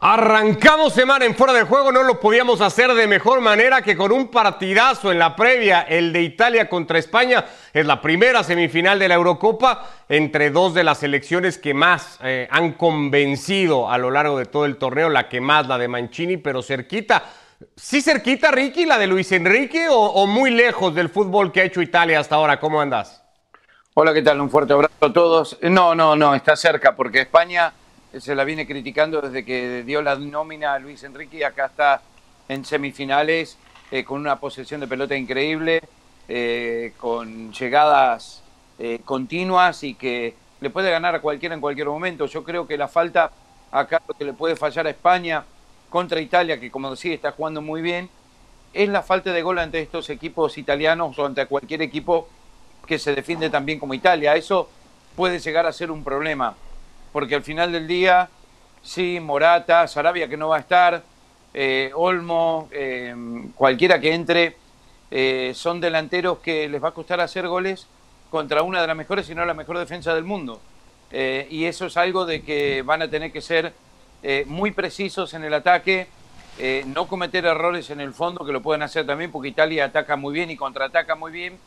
Arrancamos semana en fuera de juego, no lo podíamos hacer de mejor manera que con un partidazo en la previa, el de Italia contra España. Es la primera semifinal de la Eurocopa entre dos de las selecciones que más eh, han convencido a lo largo de todo el torneo, la que más, la de Mancini, pero cerquita. ¿Sí cerquita, Ricky, la de Luis Enrique o, o muy lejos del fútbol que ha hecho Italia hasta ahora? ¿Cómo andas? Hola, ¿qué tal? Un fuerte abrazo a todos. No, no, no, está cerca porque España se la viene criticando desde que dio la nómina a Luis Enrique y acá está en semifinales eh, con una posesión de pelota increíble, eh, con llegadas eh, continuas y que le puede ganar a cualquiera en cualquier momento. Yo creo que la falta acá lo que le puede fallar a España contra Italia, que como decía está jugando muy bien, es la falta de gol ante estos equipos italianos o ante cualquier equipo que se defiende tan bien como Italia. Eso puede llegar a ser un problema porque al final del día, sí, Morata, Sarabia que no va a estar, eh, Olmo, eh, cualquiera que entre, eh, son delanteros que les va a costar hacer goles contra una de las mejores, si no la mejor defensa del mundo. y eso es algo de que van a tener que ser muy precisos en el ataque, no cometer errores en el fondo, que lo pueden hacer también, porque Italia ataca muy bien y contraataca muy bien.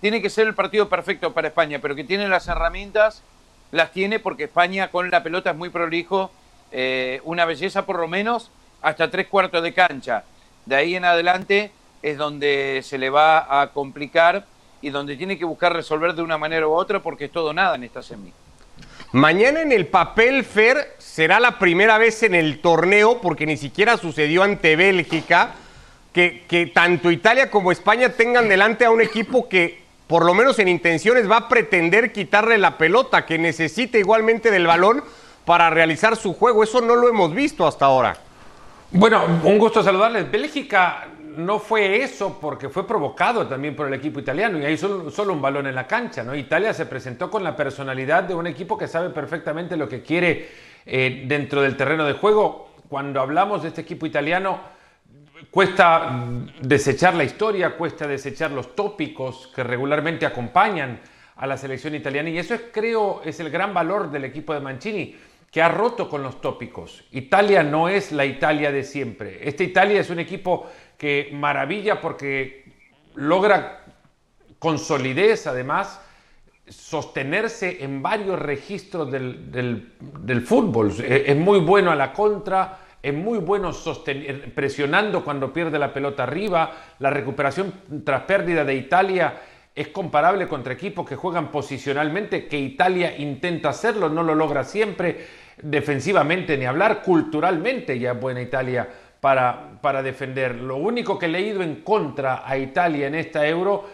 Tiene que ser el partido perfecto para España, pero que tiene las herramientas las tiene porque España con la pelota es muy prolijo, eh, una belleza por lo menos hasta tres cuartos de cancha. De ahí en adelante es donde se le va a complicar y donde tiene que buscar resolver de una manera u otra porque es todo nada en esta semi. Mañana en el papel, Fer, será la primera vez en el torneo, porque ni siquiera sucedió ante Bélgica, que, que tanto Italia como España tengan delante a un equipo que por lo menos en intenciones, va a pretender quitarle la pelota, que necesita igualmente del balón para realizar su juego. Eso no lo hemos visto hasta ahora. Bueno, un gusto saludarles. Bélgica no fue eso porque fue provocado también por el equipo italiano y hay solo, un balón en la cancha. ¿no? Italia se presentó con la personalidad de un equipo que sabe perfectamente lo que quiere eh, dentro del terreno de juego. Cuando hablamos de este equipo italiano, Cuesta desechar la historia, cuesta desechar los tópicos que regularmente acompañan a la selección italiana y eso es, creo es el gran valor del equipo de Mancini, que ha roto con los tópicos. Italia no es la Italia de siempre. Esta Italia es un equipo que maravilla porque logra con solidez además sostenerse en varios registros del, del fútbol. Es muy bueno a la contra, es muy bueno presionando cuando pierde la pelota arriba. La recuperación tras pérdida de Italia es comparable contra equipos que juegan posicionalmente, que Italia intenta hacerlo, no lo logra siempre. Defensivamente ni hablar, culturalmente ya es buena Italia para, para defender. Lo único que he leído en contra a Italia en esta euro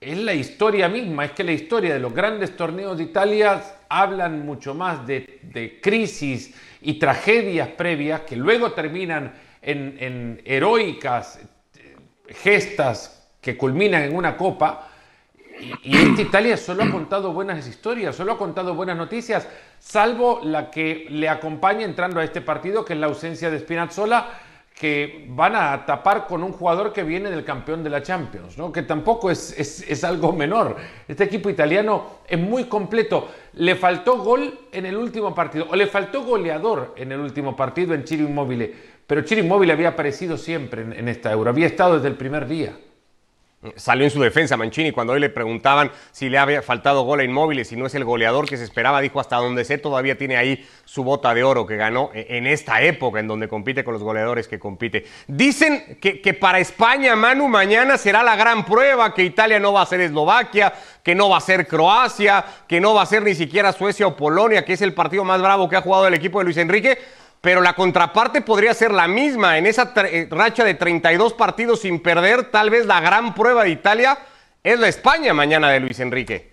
es la historia misma, es que la historia de los grandes torneos de Italia hablan mucho más de, crisis y tragedias previas que luego terminan en, heroicas gestas que culminan en una copa. Y, esta Italia solo ha contado buenas historias, solo ha contado buenas noticias, salvo la que le acompaña entrando a este partido, que es la ausencia de Spinazzola, que van a tapar con un jugador que viene del campeón de la Champions, ¿no? que tampoco es, es, algo menor. Este equipo italiano es muy completo. Le faltó gol en el último partido, o le faltó goleador en el último partido en Chiro Immobile, pero Chiro Immobile había aparecido siempre en esta Euro, había estado desde el primer día. Salió en su defensa Mancini cuando hoy le preguntaban si le había faltado gol a Inmóvil, si no es el goleador que se esperaba, dijo hasta donde sé todavía tiene ahí su bota de oro que ganó e-, en esta época en donde compite con los goleadores que compite. Dicen que, que para España, Manu, mañana será la gran prueba, que Italia no va a ser Eslovaquia, que no va a ser Croacia, que no va a ser ni siquiera Suecia o Polonia, que es el partido más bravo que ha jugado el equipo de Luis Enrique pero la contraparte podría ser la misma. En esa eh, racha de 32 partidos sin perder, tal vez la gran prueba de Italia es la España mañana de Luis Enrique.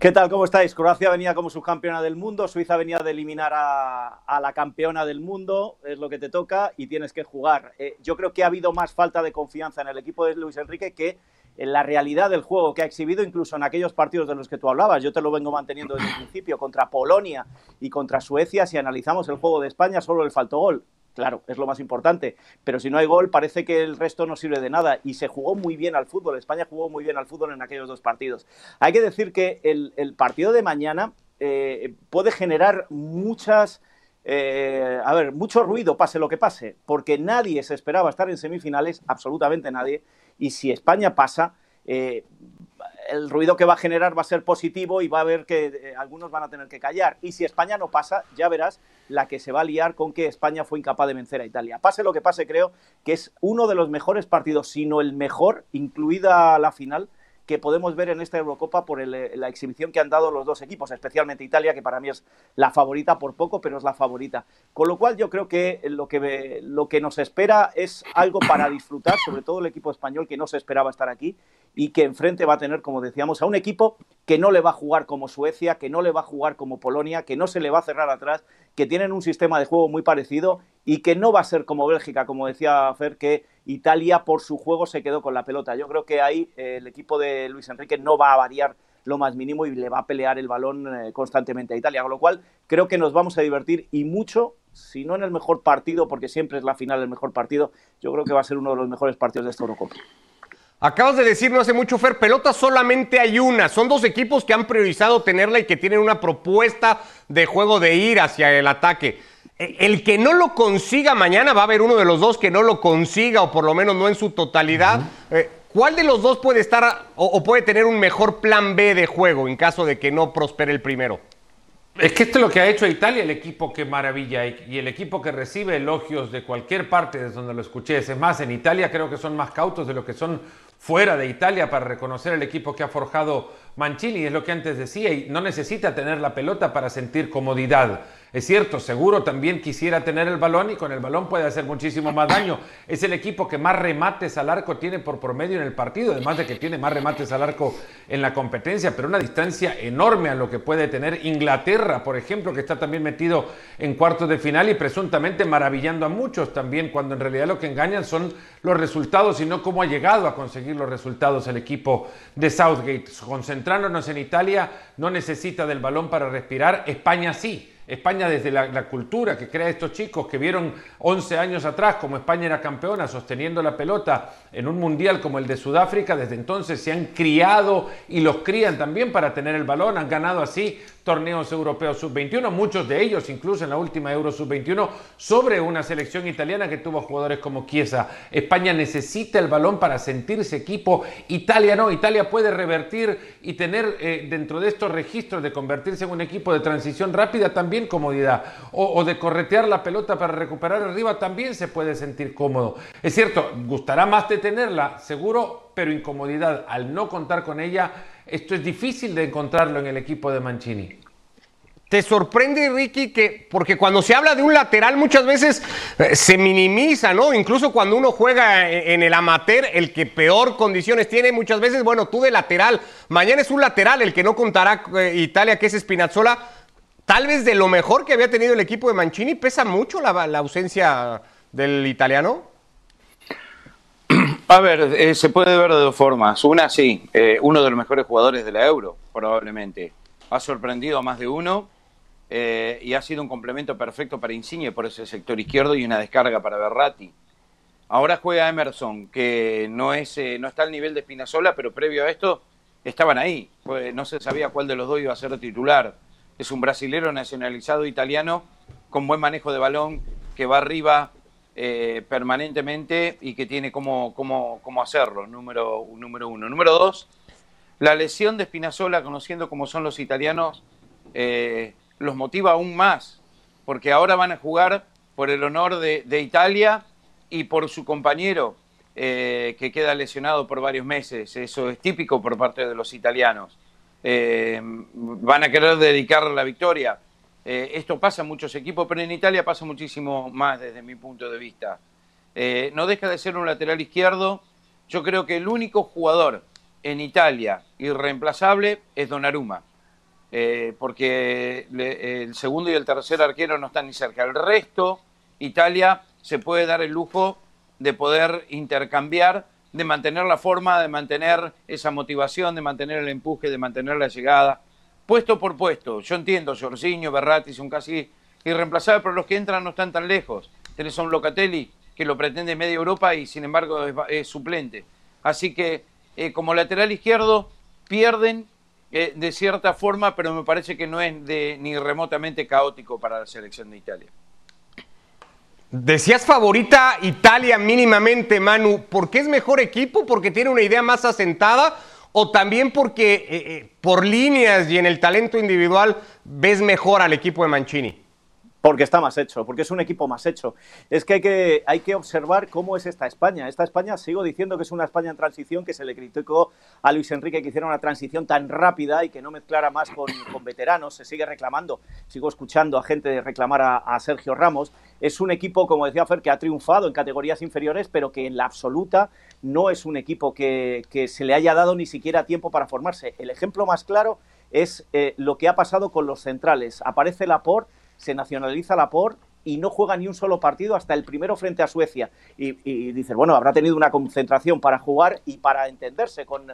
¿Qué tal? ¿Cómo estáis? Croacia venía como subcampeona del mundo, Suiza venía de eliminar a, la campeona del mundo, es lo que te toca y tienes que jugar. Eh, yo creo que ha habido más falta de confianza en el equipo de Luis Enrique que la realidad del juego que ha exhibido, incluso en aquellos partidos de los que tú hablabas. Yo te lo vengo manteniendo desde el principio, contra Polonia y contra Suecia, si analizamos el juego de España, solo le faltó gol. Claro, es lo más importante, pero si no hay gol parece que el resto no sirve de nada y se jugó muy bien al fútbol, España jugó muy bien al fútbol en aquellos dos partidos. Hay que decir que el, partido de mañana eh, puede generar muchas eh, a ver, mucho ruido, pase lo que pase, porque nadie se esperaba estar en semifinales, absolutamente nadie, y si España pasa, eh, el ruido que va a generar va a ser positivo y va a ver que eh, algunos van a tener que callar. Y si España no pasa, ya verás la que se va a liar con que España fue incapaz de vencer a Italia. Pase lo que pase, creo que es uno de los mejores partidos, si no el mejor, incluida la final, que podemos ver en esta Eurocopa por la exhibición que han dado los dos equipos, especialmente Italia, que para mí es la favorita por poco, pero es la favorita. Con lo cual yo creo que lo que, lo que nos espera es algo para disfrutar, sobre todo el equipo español que no se esperaba estar aquí y que enfrente va a tener, como decíamos, a un equipo que no le va a jugar como Suecia, que no le va a jugar como Polonia, que no se le va a cerrar atrás, que tienen un sistema de juego muy parecido y que no va a ser como Bélgica, como decía Fer, que Italia por su juego se quedó con la pelota. Yo creo que ahí eh, el equipo de Luis Enrique no va a variar lo más mínimo y le va a pelear el balón eh, constantemente a Italia. Con lo cual, creo que nos vamos a divertir y mucho, si no en el mejor partido, porque siempre es la final el mejor partido, yo creo que va a ser uno de los mejores partidos de esta Eurocopa. Acabas de decir no hace mucho, Fer, pelota solamente hay una. Son dos equipos que han priorizado tenerla y que tienen una propuesta de juego de ir hacia el ataque. El que no lo consiga mañana, va a haber uno de los dos que no lo consiga, o por lo menos no en su totalidad. Eh, ¿Cuál de los dos puede estar o, puede tener un mejor plan B de juego en caso de que no prospere el primero? Es que esto es lo que ha hecho Italia, el equipo que maravilla y el equipo que recibe elogios de cualquier parte desde donde lo escuché. Es más, en Italia creo que son más cautos de lo que son fuera de Italia para reconocer el equipo que ha forjado Mancini. Es lo que antes decía y no necesita tener la pelota para sentir comodidad. Es cierto, seguro también quisiera tener el balón y con el balón puede hacer muchísimo más daño. Es el equipo que más remates al arco tiene por promedio en el partido, además de que tiene más remates al arco en la competencia, pero una distancia enorme a lo que puede tener Inglaterra, por ejemplo, que está también metido en cuartos de final y presuntamente maravillando a muchos también, cuando en realidad lo que engañan son los resultados y no cómo ha llegado a conseguir los resultados el equipo de Southgate. Concentrándonos en Italia, no necesita del balón para respirar, España sí. España desde la, cultura que crea estos chicos que vieron 11 años atrás como España era campeona sosteniendo la pelota en un mundial como el de Sudáfrica, desde entonces se han criado y los crían también para tener el balón, han ganado así torneos europeos sub-21, muchos de ellos incluso en la última Euro sub-21, sobre una selección italiana que tuvo jugadores como Chiesa. España necesita el balón para sentirse equipo, Italia no, Italia puede revertir y tener eh, dentro de estos registros de convertirse en un equipo de transición rápida también comodidad, o, de corretear la pelota para recuperar arriba también se puede sentir cómodo. Es cierto, gustará más de tenerla, seguro, pero incomodidad al no contar con ella esto es difícil de encontrarlo en el equipo de Mancini. ¿Te sorprende, Ricky, que porque cuando se habla de un lateral muchas veces eh, se minimiza, ¿no? Incluso cuando uno juega en, el amateur, el que peor condiciones tiene, muchas veces, bueno, tú de lateral, mañana es un lateral el que no contará eh, Italia, que es Spinazzola, tal vez de lo mejor que había tenido el equipo de Mancini, pesa mucho la ausencia del italiano. A ver, eh, se puede ver de dos formas. Una, sí, eh, uno de los mejores jugadores de la Euro, probablemente. Ha sorprendido a más de uno eh, y ha sido un complemento perfecto para Insigne por ese sector izquierdo y una descarga para Berratti. Ahora juega Emerson, que no, es, no está al nivel de Spinazzola, pero previo a esto estaban ahí. No se sabía cuál de los dos iba a ser titular. Es un brasilero nacionalizado italiano con buen manejo de balón, que va arriba, eh, permanentemente y que tiene cómo, cómo, cómo hacerlo, número, número uno. Número dos, la lesión de Spinazzola, conociendo cómo son los italianos, eh, los motiva aún más, porque ahora van a jugar por el honor de, Italia y por su compañero, eh, que queda lesionado por varios meses. Eso es típico por parte de los italianos. van a querer dedicar la victoria eh, esto pasa en muchos equipos, pero en Italia pasa muchísimo más desde mi punto de vista. Eh, no deja de ser un lateral izquierdo. Yo creo que el único jugador en Italia irreemplazable es Donnarumma. Eh, porque el segundo y el tercer arquero no están ni cerca. El resto, Italia se puede dar el lujo de poder intercambiar, de mantener la forma, de mantener esa motivación, de mantener el empuje, de mantener la llegada puesto por puesto. Yo entiendo, Jorginho, Berratti son casi irreemplazables, pero los que entran no están tan lejos. Tenés a un Locatelli que lo pretende media Europa y sin embargo es, suplente. Así que eh, como lateral izquierdo pierden eh, de cierta forma, pero me parece que no es ni remotamente caótico para la selección de Italia. Decías favorita Italia mínimamente, Manu. ¿Por qué es mejor equipo? ¿Porque tiene una idea más asentada? ¿O también porque eh, eh, por líneas y en el talento individual ves mejor al equipo de Mancini? Porque está más hecho, porque es un equipo más hecho. Es que hay, que hay que observar cómo es esta España. Esta España, sigo diciendo que es una España en transición, que se le criticó a Luis Enrique que hiciera una transición tan rápida y que no mezclara más con, veteranos. Se sigue reclamando, sigo escuchando a gente reclamar a, Sergio Ramos. Es un equipo, como decía Fer, que ha triunfado en categorías inferiores, pero que en la absoluta no es un equipo que, se le haya dado ni siquiera tiempo para formarse. El ejemplo más claro es eh, lo que ha pasado con los centrales. Aparece Laporte se nacionaliza la POR y no juega ni un solo partido hasta el primero frente a Suecia. Y, y dices, bueno, habrá tenido una concentración para jugar y para entenderse con,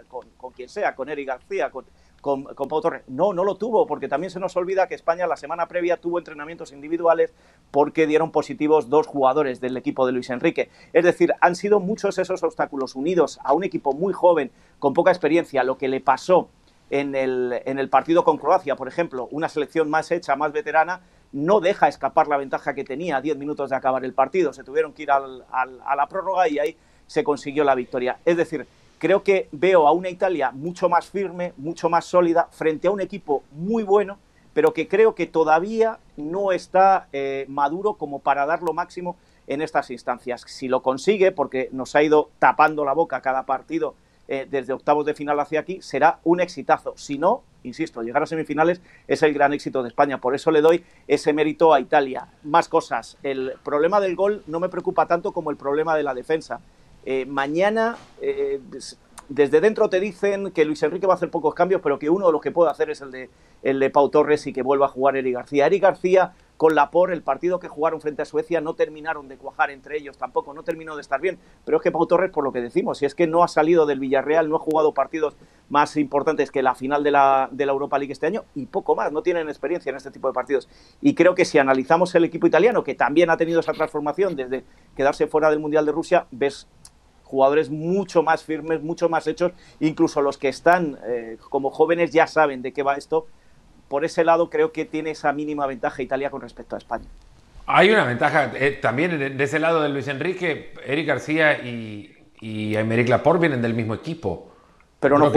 quien sea, con Eric García, con, con, Pau Torres. No, no lo tuvo, porque también se nos olvida que España la semana previa tuvo entrenamientos individuales porque dieron positivos dos jugadores del equipo de Luis Enrique. Es decir, han sido muchos esos obstáculos unidos a un equipo muy joven, con poca experiencia, lo que le pasó en el, en el partido con Croacia, por ejemplo, una selección más hecha, más veterana, no deja escapar la ventaja que tenía a 10 minutos de acabar el partido. Se tuvieron que ir al, a la prórroga y ahí se consiguió la victoria. Es decir, creo que veo a una Italia mucho más firme, mucho más sólida, frente a un equipo muy bueno, pero que creo que todavía no está eh, maduro como para dar lo máximo en estas instancias. Si lo consigue, porque nos ha ido tapando la boca cada partido eh, desde octavos de final hacia aquí, será un exitazo. Si no, insisto, llegar a semifinales es el gran éxito de España. Por eso le doy ese mérito a Italia. Más cosas. El problema del gol no me preocupa tanto como el problema de la defensa. Eh, mañana, eh, desde dentro te dicen que Luis Enrique va a hacer pocos cambios, pero que uno de los que puede hacer es el de, el de Pau Torres y que vuelva a jugar Eric García. Eric García con la por el partido que jugaron frente a Suecia no terminaron de cuajar entre ellos tampoco, no terminó de estar bien. Pero es que Pau Torres, por lo que decimos, si es que no ha salido del Villarreal, no ha jugado partidos más importantes que la final de la, de la Europa League este año y poco más, no tienen experiencia en este tipo de partidos. Y creo que si analizamos el equipo italiano, que también ha tenido esa transformación desde quedarse fuera del Mundial de Rusia, ves jugadores mucho más firmes, mucho más hechos, incluso los que están eh, como jóvenes ya saben de qué va esto por ese lado creo que tiene esa mínima ventaja Italia con respecto a España. Hay una ventaja eh, también de, ese lado de Luis Enrique, Eric García y, y Aymeric Laporte vienen del mismo equipo. Pero no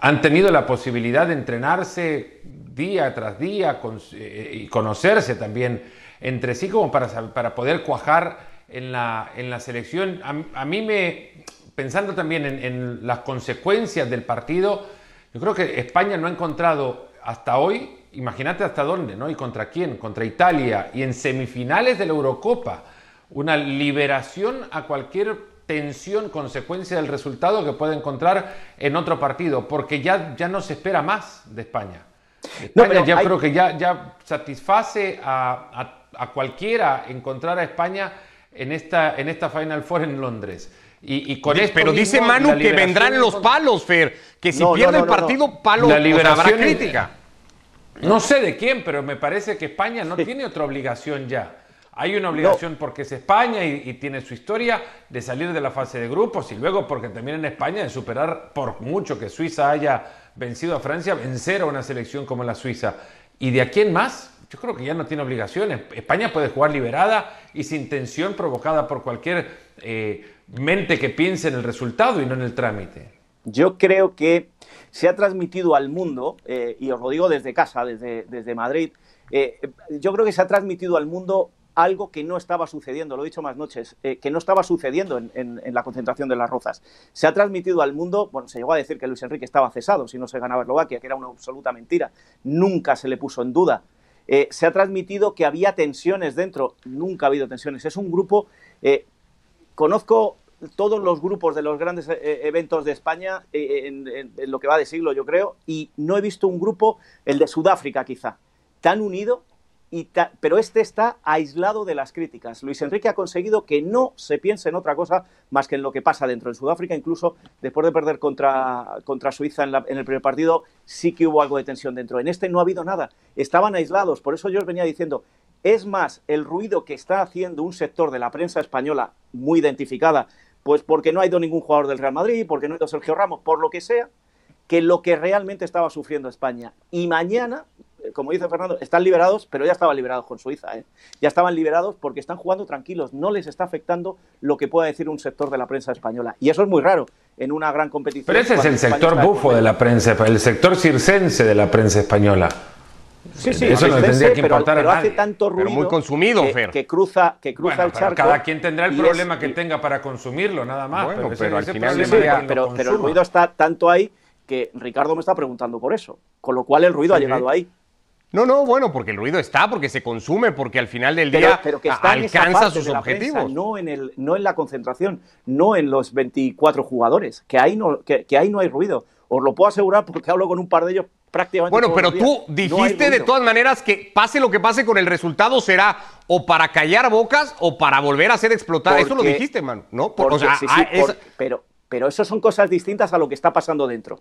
han tenido la posibilidad de entrenarse día tras día eh, y conocerse también entre sí como para, para poder cuajar en la, en la selección. A, mí me, pensando también en, en las consecuencias del partido, yo creo que España no ha encontrado hasta hoy, imagínate hasta dónde, ¿no? ¿Y contra quién? Contra Italia. Y en semifinales de la Eurocopa. Una liberación a cualquier tensión, consecuencia del resultado que pueda encontrar en otro partido, porque ya, ya no se espera más de España. España ya creo que ya, ya satisface a, a, cualquiera encontrar a España en esta, en esta Final Four en Londres. Y, con esto Pero dice Manu que vendrán los palos, Fer. Que si pierde el partido, palos, la liberación crítica. No sé de quién, pero me parece que España no tiene otra obligación ya. Hay una obligación porque es España y, tiene su historia de salir de la fase de grupos y luego porque también en España de superar, por mucho que Suiza haya vencido a Francia, vencer a una selección como la Suiza. ¿Y de a quién más? Yo creo que ya no tiene obligaciones. España puede jugar liberada y sin tensión provocada por cualquier eh, mente que piense en el resultado y no en el trámite. Yo creo que se ha transmitido al mundo, eh, y os lo digo desde casa, desde, desde Madrid, eh, yo creo que se ha transmitido al mundo algo que no estaba sucediendo, lo he dicho más noches, eh, que no estaba sucediendo en, la concentración de las Rozas. Se ha transmitido al mundo, bueno, se llegó a decir que Luis Enrique estaba cesado si no se ganaba Eslovaquia, que era una absoluta mentira, nunca se le puso en duda. se ha transmitido que había tensiones dentro, nunca ha habido tensiones. Es un grupo, conozco todos los grupos de los grandes eh, eh, eventos de España eh, en, lo que va de siglo, yo creo, y no he visto un grupo, el de Sudáfrica quizá, tan unido, y pero este está aislado de las críticas. Luis Enrique ha conseguido que no se piense en otra cosa más que en lo que pasa dentro. En Sudáfrica, incluso después de perder contra, contra Suiza en, en el primer partido, sí que hubo algo de tensión dentro. En este no ha habido nada. Estaban aislados. Por eso yo os venía diciendo, es más el ruido que está haciendo un sector de la prensa española muy identificada pues porque no ha ido ningún jugador del Real Madrid, porque no ha ido Sergio Ramos, por lo que sea, que lo que realmente estaba sufriendo España. Y mañana, eh, como dice Fernando, están liberados, pero ya estaban liberados con Suiza. ¿eh? Ya estaban liberados porque están jugando tranquilos, no les está afectando lo que pueda decir un sector de la prensa española. Y eso es muy raro en una gran competición. Pero ese es el sector bufo de la prensa, el sector circense de la prensa española. Sí, sí, eso no tendría que importar pero, hace tanto ruido muy consumido, que, Fer. que cruza, que cruza el charco. Cada quien tendrá el problema que tenga para consumirlo, nada más. Bueno, pero, al final pero, pero el ruido está tanto ahí que Ricardo me está preguntando por eso. Con lo cual el ruido ha llegado ahí. No, no, bueno, porque el ruido está, porque se consume, porque al final del día pero, que está alcanza sus objetivos. no, en el, no en la concentración, no en los 24 jugadores, que ahí no, que, que ahí no hay ruido. Os lo puedo asegurar porque hablo con un par de ellos prácticamente. Bueno, pero tú dijiste de todas maneras que pase lo que pase con el resultado será o para callar bocas o para volver a hacer explotar. eso lo dijiste, man, ¿no? o sea, pero, pero eso son cosas distintas a lo que está pasando dentro.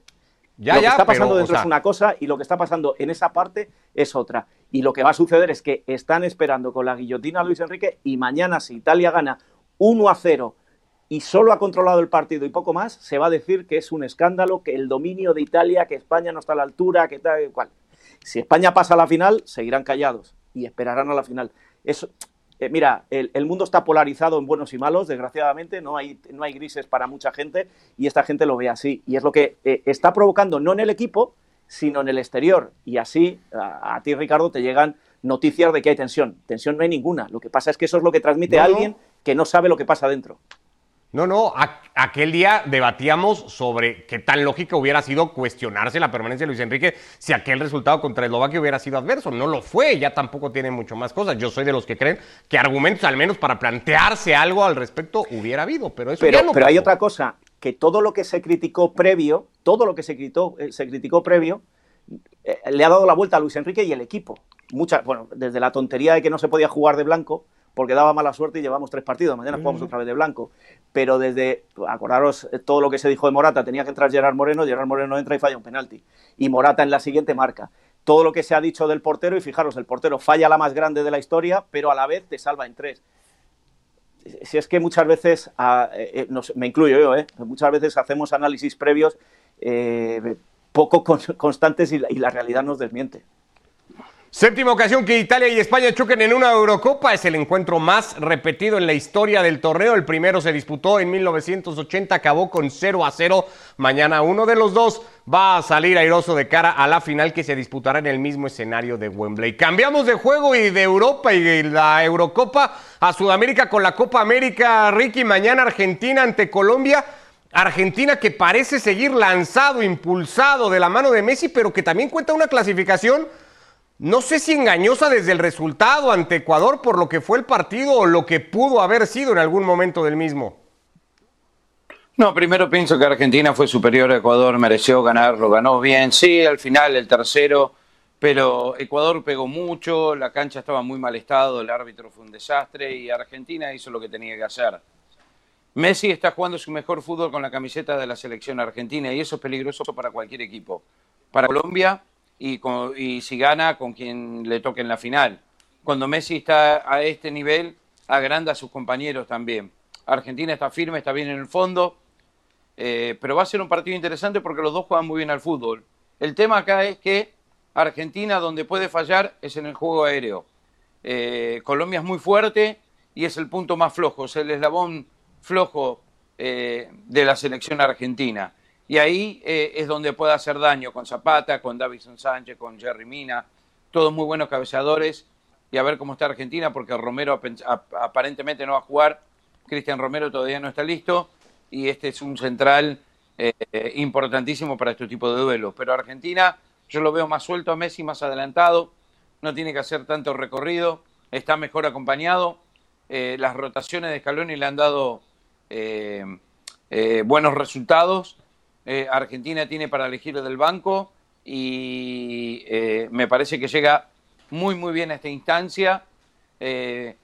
Ya, lo que está pasando dentro es una cosa y lo que está pasando en esa parte es otra. Y lo que va a suceder es que están esperando con la guillotina a Luis Enrique y mañana si Italia gana 1 a 0 y solo ha controlado el partido y poco más, se va a decir que es un escándalo, que el dominio de Italia, que España no está a la altura, que tal, cual. Si España pasa a la final, seguirán callados y esperarán a la final. Eso, eh, mira, el, mundo está polarizado en buenos y malos, desgraciadamente, no hay, no hay grises para mucha gente y esta gente lo ve así. Y es lo que eh, está provocando, no en el equipo, sino en el exterior. Y así, a, ti, Ricardo, te llegan noticias de que hay tensión. Tensión no hay ninguna. Lo que pasa es que eso es lo que transmite alguien que no sabe lo que pasa dentro. No, no, aquel día debatíamos sobre qué tan lógica hubiera sido cuestionarse la permanencia de Luis Enrique si aquel resultado contra Eslovaquia hubiera sido adverso. No lo fue, ya tampoco tiene mucho más cosas. Yo soy de los que creen que argumentos, al menos para plantearse algo al respecto, hubiera habido, pero eso pero, ya no Pero hay otra cosa, que todo lo que se criticó previo, todo lo que se criticó, eh, se criticó previo, eh, le ha dado la vuelta a Luis Enrique y el equipo. Muchas, bueno, desde la tontería de que no se podía jugar de blanco, porque daba mala suerte y llevamos tres partidos. Mañana jugamos otra vez de blanco. Pero desde, acordaros eh, todo lo que se dijo de Morata, tenía que entrar Gerard Moreno, Gerard Moreno entra y falla un penalti. Y Morata en la siguiente marca. Todo lo que se ha dicho del portero, y fijaros, el portero falla la más grande de la historia, pero a la vez te salva en tres. Si es que muchas veces, ah, eh, eh, me incluyo yo, muchas veces hacemos análisis previos poco constantes y la realidad nos desmiente. Séptima ocasión que Italia y España choquen en una Eurocopa. Es el encuentro más repetido en la historia del torneo. El primero se disputó en 1980, acabó con 0 a 0. Mañana uno de los dos va a salir airoso de cara a la final que se disputará en el mismo escenario de Wembley. Cambiamos de juego y de Europa y de la Eurocopa a Sudamérica con la Copa América. Ricky, mañana Argentina ante Colombia. Argentina que parece seguir lanzado, impulsado de la mano de Messi, pero que también cuenta una clasificación no sé si engañosa desde el resultado ante Ecuador por lo que fue el partido o lo que pudo haber sido en algún momento del mismo. No, primero pienso que Argentina fue superior a Ecuador, mereció ganarlo, ganó bien. Sí, al final el tercero, pero Ecuador pegó mucho, la cancha estaba muy mal estado, el árbitro fue un desastre y Argentina hizo lo que tenía que hacer. Messi está jugando su mejor fútbol con la camiseta de la selección argentina y eso es peligroso para cualquier equipo. Para Colombia y, si gana con quien le toque en la final. Cuando Messi está a este nivel, agranda a sus compañeros también. Argentina está firme, está bien en el fondo, eh, pero va a ser un partido interesante porque los dos juegan muy bien al fútbol. El tema acá es que Argentina, donde puede fallar, es en el juego aéreo. Eh, Colombia es muy fuerte y es el punto más flojo, es el eslabón flojo eh, de la selección argentina. Y ahí eh, es donde puede hacer daño con Zapata, con Davison Sánchez, con Jerry Mina, todos muy buenos cabeceadores. Y a ver cómo está Argentina, porque Romero aparentemente no va a jugar. Cristian Romero todavía no está listo. Y este es un central eh, importantísimo para este tipo de duelos. Pero Argentina, yo lo veo más suelto a Messi, más adelantado. No tiene que hacer tanto recorrido. Está mejor acompañado. Eh, las rotaciones de Scaloni le han dado buenos resultados eh, Argentina tiene para elegir del banco y eh, me parece que llega muy muy bien a esta instancia eh,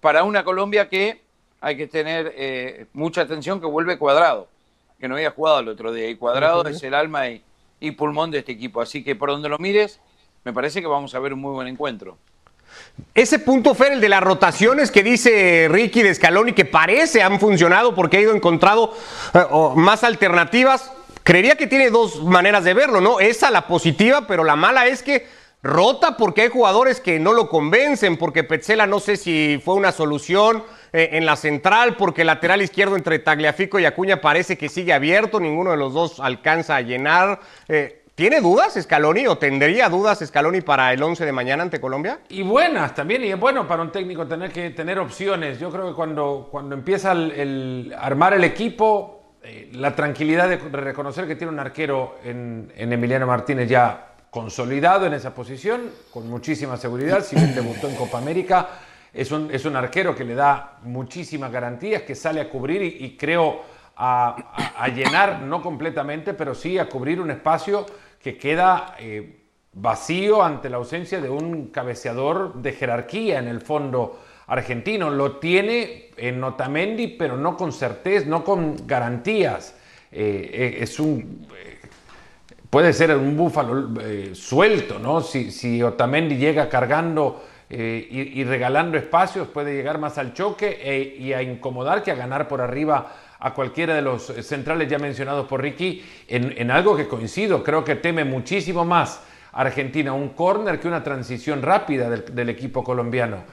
para una Colombia que hay que tener mucha atención que vuelve cuadrado, que no había jugado el otro día y cuadrado es el alma y, y pulmón de este equipo, así que por donde lo mires me parece que vamos a ver un muy buen encuentro. Ese punto, Fer, el de las rotaciones que dice Ricky de Scaloni, que parece han funcionado porque ha ido encontrado más alternativas, creería que tiene dos maneras de verlo, ¿no? Esa la positiva, pero la mala es que rota porque hay jugadores que no lo convencen, porque Petzela no sé si fue una solución eh, en la central, porque el lateral izquierdo entre Tagliafico y Acuña parece que sigue abierto, ninguno de los dos alcanza a llenar. Eh, ¿Tiene dudas Scaloni o tendría dudas Scaloni para el 11 de mañana ante Colombia? Y buenas también, y es bueno para un técnico tener que tener opciones. Yo creo que cuando, cuando empieza el, armar el equipo, eh, la tranquilidad de reconocer que tiene un arquero en, Emiliano Martínez ya consolidado en esa posición, con muchísima seguridad, si bien debutó en Copa América, es un, es un arquero que le da muchísimas garantías, que sale a cubrir y, creo a, llenar, no completamente, pero sí a cubrir un espacio que queda eh, vacío ante la ausencia de un cabeceador de jerarquía en el fondo argentino. Lo tiene en Otamendi, pero no con certeza, no con garantías. Eh, eh, es un puede ser un búfalo eh, suelto, ¿no? Si, si, Otamendi llega cargando eh, y, regalando espacios, puede llegar más al choque y a incomodar que a ganar por arriba a cualquiera de los centrales ya mencionados por Ricky, en, algo que coincido, creo que teme muchísimo más Argentina un córner que una transición rápida del, equipo colombiano.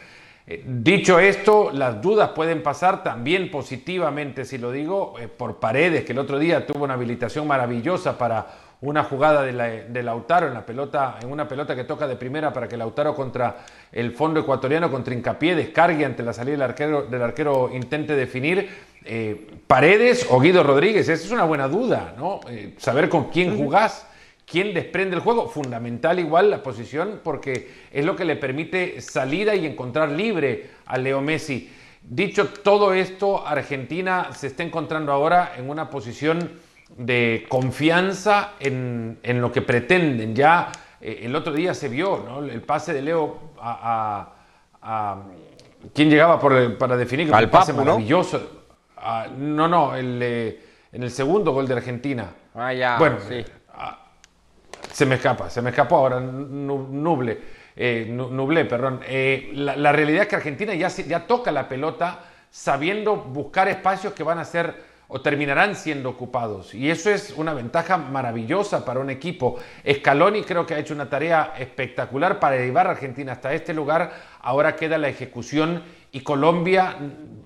Eh, dicho esto, las dudas pueden pasar también positivamente, si lo digo, por Paredes, que el otro día tuvo una habilitación maravillosa para una jugada de, Lautaro en, la pelota, en una pelota que toca de primera para que Lautaro contra el fondo ecuatoriano, contra hincapié, descargue ante la salida del arquero, del arquero intente definir. Eh, Paredes o Guido Rodríguez, esa es una buena duda, ¿no? Eh, saber con quién jugás, quién desprende el juego, fundamental igual la posición porque es lo que le permite salida y encontrar libre a Leo Messi. Dicho todo esto, Argentina se está encontrando ahora en una posición de confianza en, lo que pretenden. Ya eh, el otro día se vio ¿no? el pase de Leo a, ¿Quién llegaba para definir? Al pase maravilloso. Ah, ¿no? no, el, en el segundo gol de Argentina. Ah, ya. Bueno, sí. Se me escapa, se me escapó ahora, nuble, eh, nublé, perdón. Eh, la, realidad es que Argentina ya, ya toca la pelota sabiendo buscar espacios que van a ser o terminarán siendo ocupados. Y eso es una ventaja maravillosa para un equipo. Scaloni creo que ha hecho una tarea espectacular para llevar a Argentina hasta este lugar. Ahora queda la ejecución y Colombia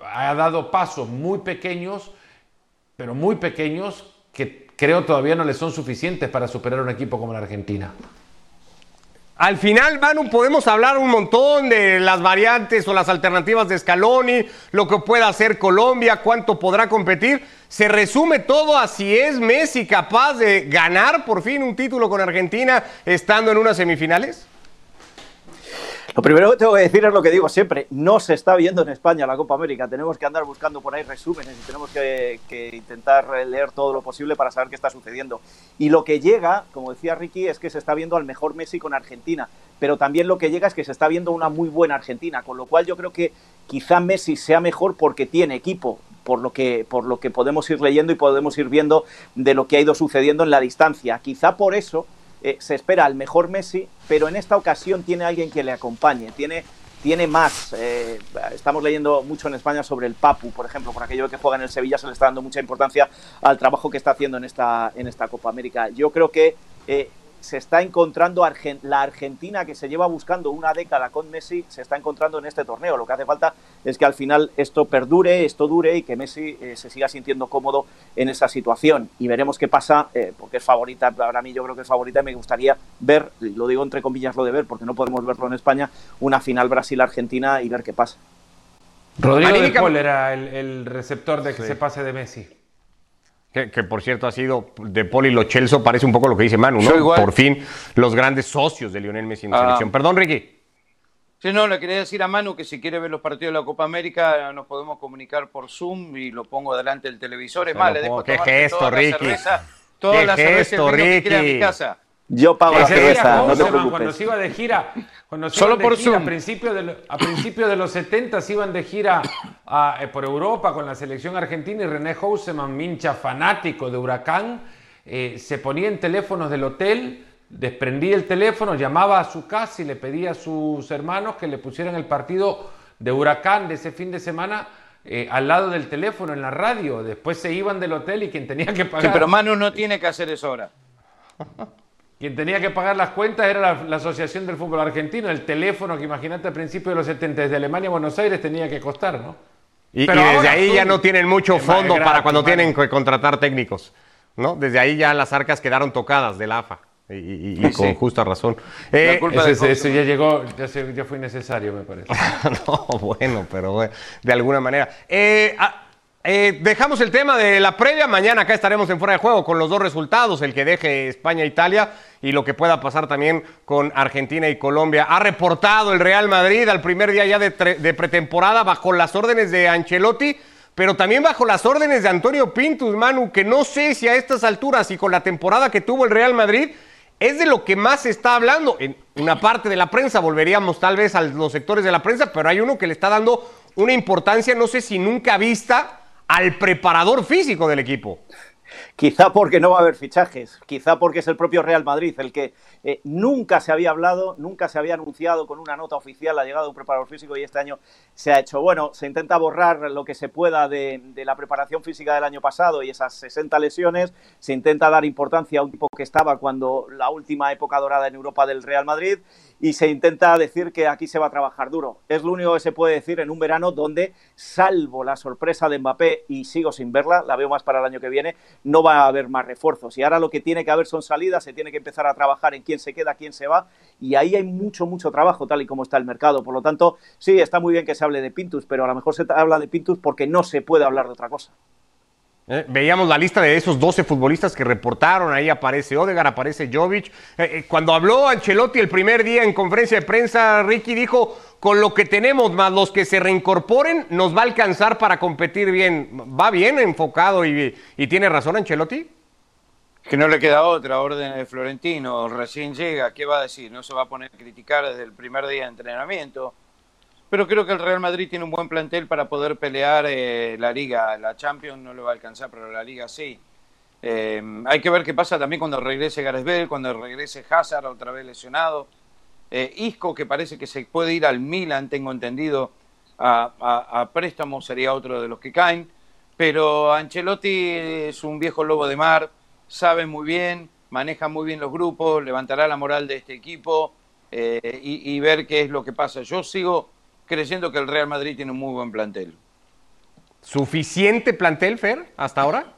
ha dado pasos muy pequeños, pero muy pequeños, que creo todavía no le son suficientes para superar un equipo como la Argentina. Al final, Manu, podemos hablar un montón de las variantes o las alternativas de Scaloni, lo que pueda hacer Colombia, cuánto podrá competir. Se resume todo a si es Messi capaz de ganar por fin un título con Argentina estando en unas semifinales. Lo primero que tengo que decir es lo que digo siempre, no se está viendo en España la Copa América, tenemos que andar buscando por ahí resúmenes y tenemos que, intentar leer todo lo posible para saber qué está sucediendo. Y lo que llega, como decía Ricky, es que se está viendo al mejor Messi con Argentina, pero también lo que llega es que se está viendo una muy buena Argentina, con lo cual yo creo que quizá Messi sea mejor porque tiene equipo, por lo que, por lo que podemos ir leyendo y podemos ir viendo de lo que ha ido sucediendo en la distancia. Quizá por eso eh, se espera al mejor Messi, pero en esta ocasión tiene alguien que le acompañe, tiene, tiene más. Eh, estamos leyendo mucho en España sobre el Papu, por ejemplo, por aquello que juega en el Sevilla, se le está dando mucha importancia al trabajo que está haciendo en esta, en esta Copa América. Yo creo que eh, se está encontrando la Argentina que se lleva buscando una década con Messi, se está encontrando en este torneo. Lo que hace falta es que al final esto perdure, esto dure y que Messi eh, se siga sintiendo cómodo en esa situación. Y veremos qué pasa, eh, porque es favorita, para mí yo creo que es favorita y me gustaría ver, lo digo entre comillas lo de ver, porque no podemos verlo en España, una final Brasil-Argentina y ver qué pasa. Rodrigo de Paul era el, receptor de que se pase de Messi. Que, por cierto ha sido de Poli Lo Chelso, parece un poco lo que dice Manu, ¿no? Por fin los grandes socios de Lionel Messi en la ah. selección. Perdón, Ricky. Sí, no, le quería decir a Manu que si quiere ver los partidos de la Copa América nos podemos comunicar por Zoom y lo pongo delante del televisor. Es más, le dejo ¿Qué gesto, Ricky? toda la gesto, Ricky? a mi casa. Yo pago la cerveza, no te preocupes. Cuando se iba de gira, Solo por gira, a principios de, principio de los 70 se iban de gira eh, por Europa con la selección argentina y René Houseman, mincha fanático de Huracán, eh, se ponía en teléfonos del hotel, desprendía el teléfono, llamaba a su casa y le pedía a sus hermanos que le pusieran el partido de Huracán de ese fin de semana eh, al lado del teléfono, en la radio. Después se iban del hotel y quien tenía que pagar. Sí, pero Manu no tiene que hacer eso ahora. Quien tenía que pagar las cuentas era la, la Asociación del Fútbol Argentino. El teléfono que imagínate al principio de los 70 desde Alemania a Buenos Aires tenía que costar, ¿no? Y, desde ahí ya no tienen mucho fondo para cuando mano. tienen que contratar técnicos. ¿no? Desde ahí ya las arcas quedaron tocadas del AFA. Y, y- y con Sí. justa razón. Eh, La culpa Eso, de ya llegó, ya, se- ya fue innecesario, me parece. no, bueno, pero bueno, de alguna manera. Eh, ah, eh, dejamos el tema de la previa. Mañana acá estaremos en fuera de juego con los dos resultados, el que deje España-Italia y lo que pueda pasar también con Argentina y Colombia. Ha reportado el Real Madrid al primer día ya de, de pretemporada bajo las órdenes de Ancelotti. Pero también bajo las órdenes de Antonio Pintus, Manu, que no sé si a estas alturas y con la temporada que tuvo el Real Madrid, es de lo que más se está hablando. En una parte de la prensa, volveríamos tal vez a los sectores de la prensa, pero hay uno que le está dando una importancia, no sé si nunca vista, al preparador físico del equipo. Quizá porque no va a haber fichajes, quizá porque es el propio Real Madrid el que eh, nunca se había hablado, nunca se había anunciado con una nota oficial la llegada de un preparador físico y este año se ha hecho. Bueno, se intenta borrar lo que se pueda de, de la preparación física del año pasado y esas 60 lesiones, se intenta dar importancia a un tipo que estaba cuando la última época dorada en Europa del Real Madrid y se intenta decir que aquí se va a trabajar duro. Es lo único que se puede decir en un verano donde, salvo la sorpresa de Mbappé, y sigo sin verla, la veo más para el año que viene, no va a haber más refuerzos. Y ahora lo que tiene que haber son salidas, se tiene que empezar a trabajar en quién se queda, quién se va, y ahí hay mucho, mucho trabajo, tal y como está el mercado. Por lo tanto, sí, está muy bien que se hable de Pintus, pero a lo mejor se habla de Pintus porque no se puede hablar de otra cosa. Eh, Veíamos la lista de esos 12 futbolistas que reportaron, ahí aparece Odegar, aparece Jovic. Eh, eh, cuando habló Ancelotti el primer día en conferencia de prensa, Ricky dijo, con lo que tenemos más los que se reincorporen, nos va a alcanzar para competir bien. ¿Va bien enfocado y, y tiene razón Ancelotti? Que no le queda otra orden de Florentino, recién llega, ¿qué va a decir? No se va a poner a criticar desde el primer día de entrenamiento. Pero creo que el Real Madrid tiene un buen plantel para poder pelear eh, la Liga. La Champions no lo va a alcanzar, pero la Liga sí. Eh, hay que ver qué pasa también cuando regrese Gareth Bale, cuando regrese Hazard otra vez lesionado. Eh, Isco, que parece que se puede ir al Milan, tengo entendido, a, préstamo, sería otro de los que caen. Pero Ancelotti es un viejo lobo de mar, sabe muy bien, maneja muy bien los grupos, levantará la moral de este equipo y ver qué es lo que pasa. Yo sigo creyendo que el Real Madrid tiene un muy buen plantel. ¿Suficiente plantel, Fer, hasta ahora?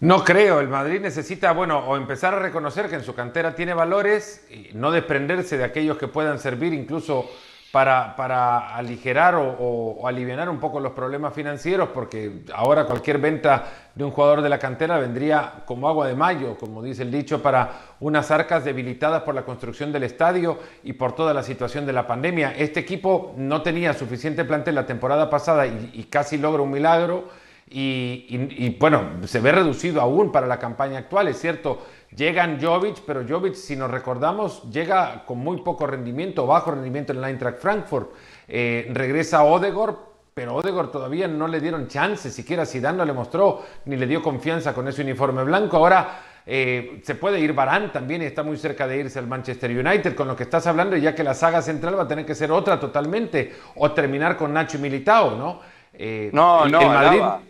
No creo, el Madrid necesita, bueno, o empezar a reconocer que en su cantera tiene valores y no desprenderse de aquellos que puedan servir incluso para, aligerar o, aliviar un poco los problemas financieros, porque ahora cualquier venta de un jugador de la cantera vendría como agua de mayo, como dice el dicho, para unas arcas debilitadas por la construcción del estadio y por toda la situación de la pandemia. Este equipo no tenía suficiente plantel la temporada pasada y, casi logra un milagro. Y- y, bueno, se ve reducido aún para la campaña actual, es cierto. Llegan Jovic, pero Jovic, si nos recordamos, llega con muy poco rendimiento, bajo rendimiento en el Eintracht Frankfurt. Eh, regresa Odegor, pero Odegor todavía no le dieron chance, siquiera Zidane no le mostró, ni le dio confianza con ese uniforme blanco. Ahora eh, se puede ir Barán también y está muy cerca de irse al Manchester United, con lo que estás hablando, ya que la saga central va a tener que ser otra totalmente, o terminar con Nacho y Militao, ¿no? Eh, No, no, Alaba.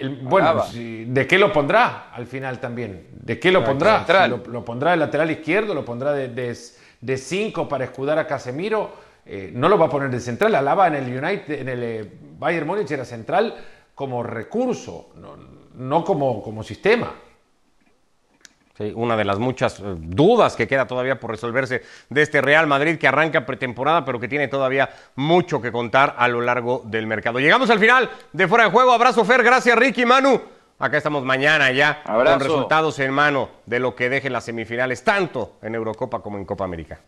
El- bueno, si- ¿de qué lo pondrá al final también? ¿De qué lo pondrá? Si Lo, lo pondrá de lateral izquierdo? ¿Lo pondrá de, de, de cinco para escudar a Casemiro? Eh, no lo va a poner de central. Alaba en el United, en el eh, Bayern Múnich era central como recurso, no, no como, como sistema. Sí, una de las muchas eh, dudas que queda todavía por resolverse de este Real Madrid que arranca pretemporada, pero que tiene todavía mucho que contar a lo largo del mercado. Llegamos al final de Fuera de Juego. Abrazo, Fer. Gracias, Ricky, Manu. Acá estamos mañana ya Abrazo. con resultados en mano de lo que dejen las semifinales, tanto en Eurocopa como en Copa América.